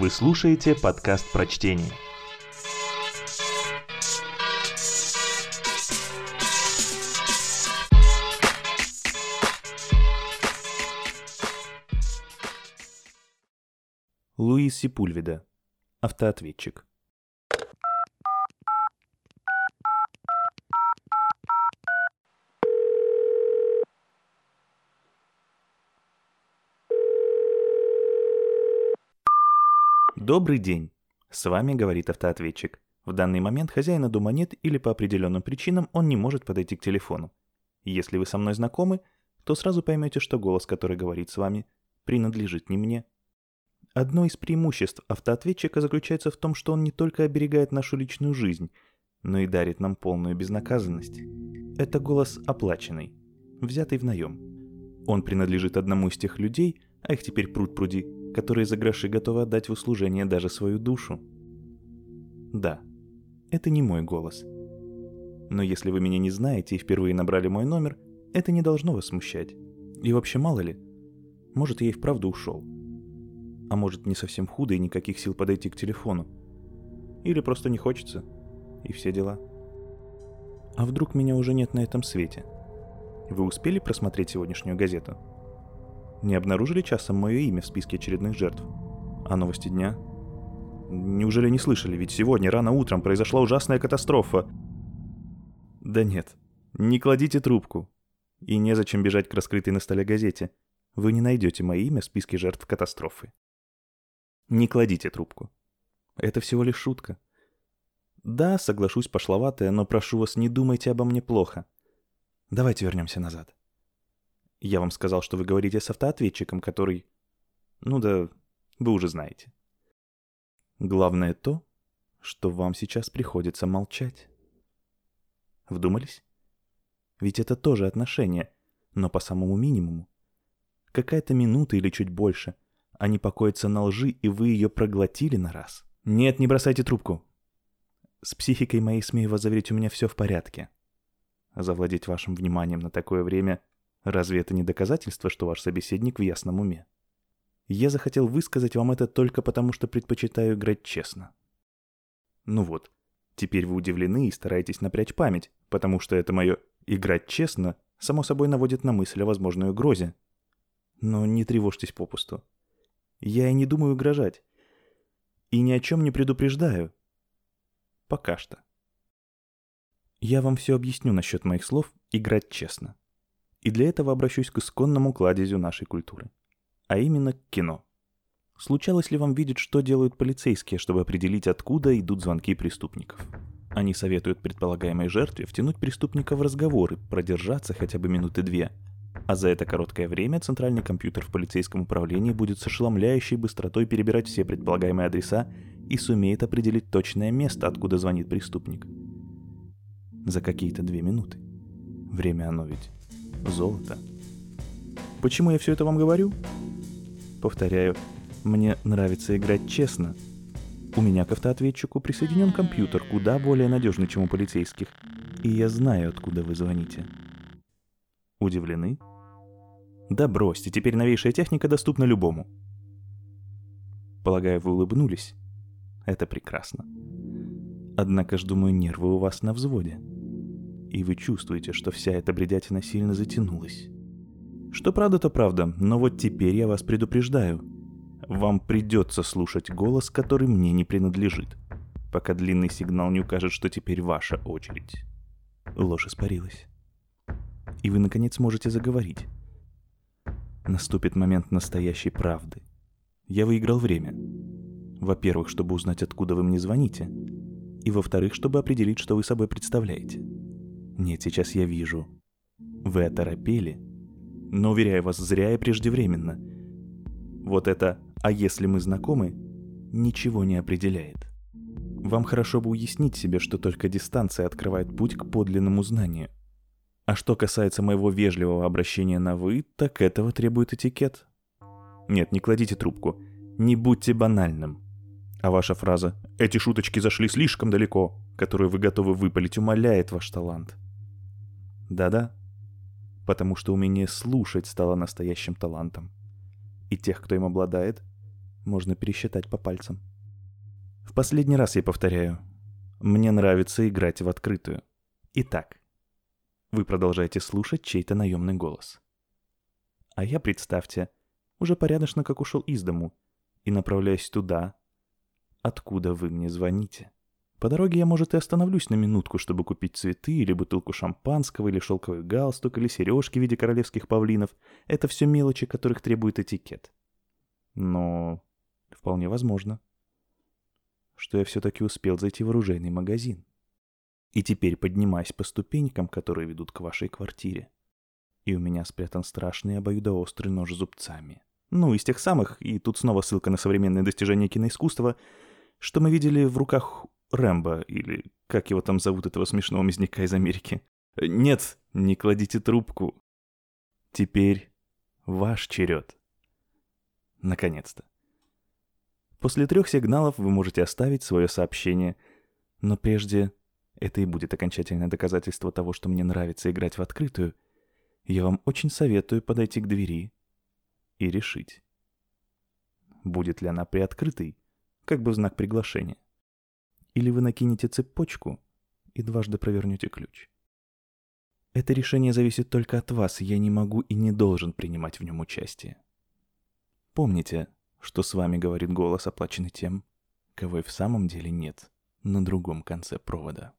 Вы слушаете подкаст прочтения. Луис Сипульведа. Автоответчик. Добрый день. С вами говорит автоответчик. В данный момент хозяина дома нет или по определенным причинам он не может подойти к телефону. Если вы со мной знакомы, то сразу поймете, что голос, который говорит с вами, принадлежит не мне. Одно из преимуществ автоответчика заключается в том, что он не только оберегает нашу личную жизнь, но и дарит нам полную безнаказанность. Это голос оплаченный, взятый в наем. Он принадлежит одному из тех людей, а их теперь пруд пруди, которые за гроши готовы отдать в услужение даже свою душу. Да, это не мой голос. Но если вы меня не знаете и впервые набрали мой номер, это не должно вас смущать. И вообще мало ли, может я и вправду ушел. А может не совсем худо и никаких сил подойти к телефону. Или просто не хочется. И все дела. А вдруг меня уже нет на этом свете? Вы успели просмотреть сегодняшнюю газету? Не обнаружили часом мое имя в списке очередных жертв? А новости дня? Неужели не слышали? Ведь сегодня рано утром произошла ужасная катастрофа. Да нет, не кладите трубку. И незачем бежать к раскрытой на столе газете. Вы не найдете мое имя в списке жертв катастрофы. Не кладите трубку. Это всего лишь шутка. Да, соглашусь, пошловатая, но прошу вас, не думайте обо мне плохо. Давайте вернемся назад. Я вам сказал, что вы говорите с автоответчиком, который... Ну да, вы уже знаете. Главное то, что вам сейчас приходится молчать. Вдумались? Ведь это тоже отношение, но по самому минимуму. Какая-то минута или чуть больше. Они покоятся на лжи, и вы ее проглотили на раз. Нет, не бросайте трубку. С психикой моей, смею вас заверить, у меня все в порядке. Завладеть вашим вниманием на такое время Разве это не доказательство, что ваш собеседник в ясном уме? Я захотел высказать вам это только потому, что предпочитаю играть честно. Ну вот, теперь вы удивлены и стараетесь напрячь память, потому что это мое «играть честно» само собой наводит на мысль о возможной угрозе. Но не тревожьтесь попусту. Я и не думаю угрожать. И ни о чем не предупреждаю. Пока что. Я вам все объясню насчет моих слов «играть честно». И для этого обращусь к исконному кладезю нашей культуры. А именно к кино. Случалось ли вам видеть, что делают полицейские, чтобы определить, откуда идут звонки преступников? Они советуют предполагаемой жертве втянуть преступника в разговоры, продержаться хотя бы минуты две. А за это короткое время центральный компьютер в полицейском управлении будет с ошеломляющей быстротой перебирать все предполагаемые адреса и сумеет определить точное место, откуда звонит преступник. За какие-то две минуты. Время оно ведь золото. Почему я все это вам говорю? Повторяю, мне нравится играть честно. У меня к автоответчику присоединен компьютер, куда более надежный, чем у полицейских. И я знаю, откуда вы звоните. Удивлены? Да бросьте, теперь новейшая техника доступна любому. Полагаю, вы улыбнулись. Это прекрасно. Однако ж, думаю, нервы у вас на взводе и вы чувствуете, что вся эта бредятина сильно затянулась. Что правда, то правда, но вот теперь я вас предупреждаю. Вам придется слушать голос, который мне не принадлежит, пока длинный сигнал не укажет, что теперь ваша очередь. Ложь испарилась. И вы, наконец, можете заговорить. Наступит момент настоящей правды. Я выиграл время. Во-первых, чтобы узнать, откуда вы мне звоните. И во-вторых, чтобы определить, что вы собой представляете. Нет, сейчас я вижу. Вы оторопели. Но, уверяю вас, зря и преждевременно. Вот это «а если мы знакомы» ничего не определяет. Вам хорошо бы уяснить себе, что только дистанция открывает путь к подлинному знанию. А что касается моего вежливого обращения на «вы», так этого требует этикет. Нет, не кладите трубку. Не будьте банальным. А ваша фраза «эти шуточки зашли слишком далеко», которую вы готовы выпалить, умаляет ваш талант. Да-да, потому что умение слушать стало настоящим талантом. И тех, кто им обладает, можно пересчитать по пальцам. В последний раз я повторяю. Мне нравится играть в открытую. Итак, вы продолжаете слушать чей-то наемный голос. А я, представьте, уже порядочно как ушел из дому и направляюсь туда, откуда вы мне звоните. По дороге я, может, и остановлюсь на минутку, чтобы купить цветы или бутылку шампанского, или шелковый галстук, или сережки в виде королевских павлинов. Это все мелочи, которых требует этикет. Но вполне возможно, что я все-таки успел зайти в оружейный магазин. И теперь поднимаюсь по ступенькам, которые ведут к вашей квартире. И у меня спрятан страшный обоюдоострый нож зубцами. Ну, из тех самых, и тут снова ссылка на современные достижения киноискусства, что мы видели в руках Рэмбо, или как его там зовут, этого смешного мясника из Америки. Нет, не кладите трубку. Теперь ваш черед. Наконец-то. После трех сигналов вы можете оставить свое сообщение, но прежде это и будет окончательное доказательство того, что мне нравится играть в открытую, я вам очень советую подойти к двери и решить, будет ли она приоткрытой, как бы в знак приглашения. Или вы накинете цепочку и дважды провернете ключ. Это решение зависит только от вас, я не могу и не должен принимать в нем участие. Помните, что с вами говорит голос, оплаченный тем, кого и в самом деле нет на другом конце провода.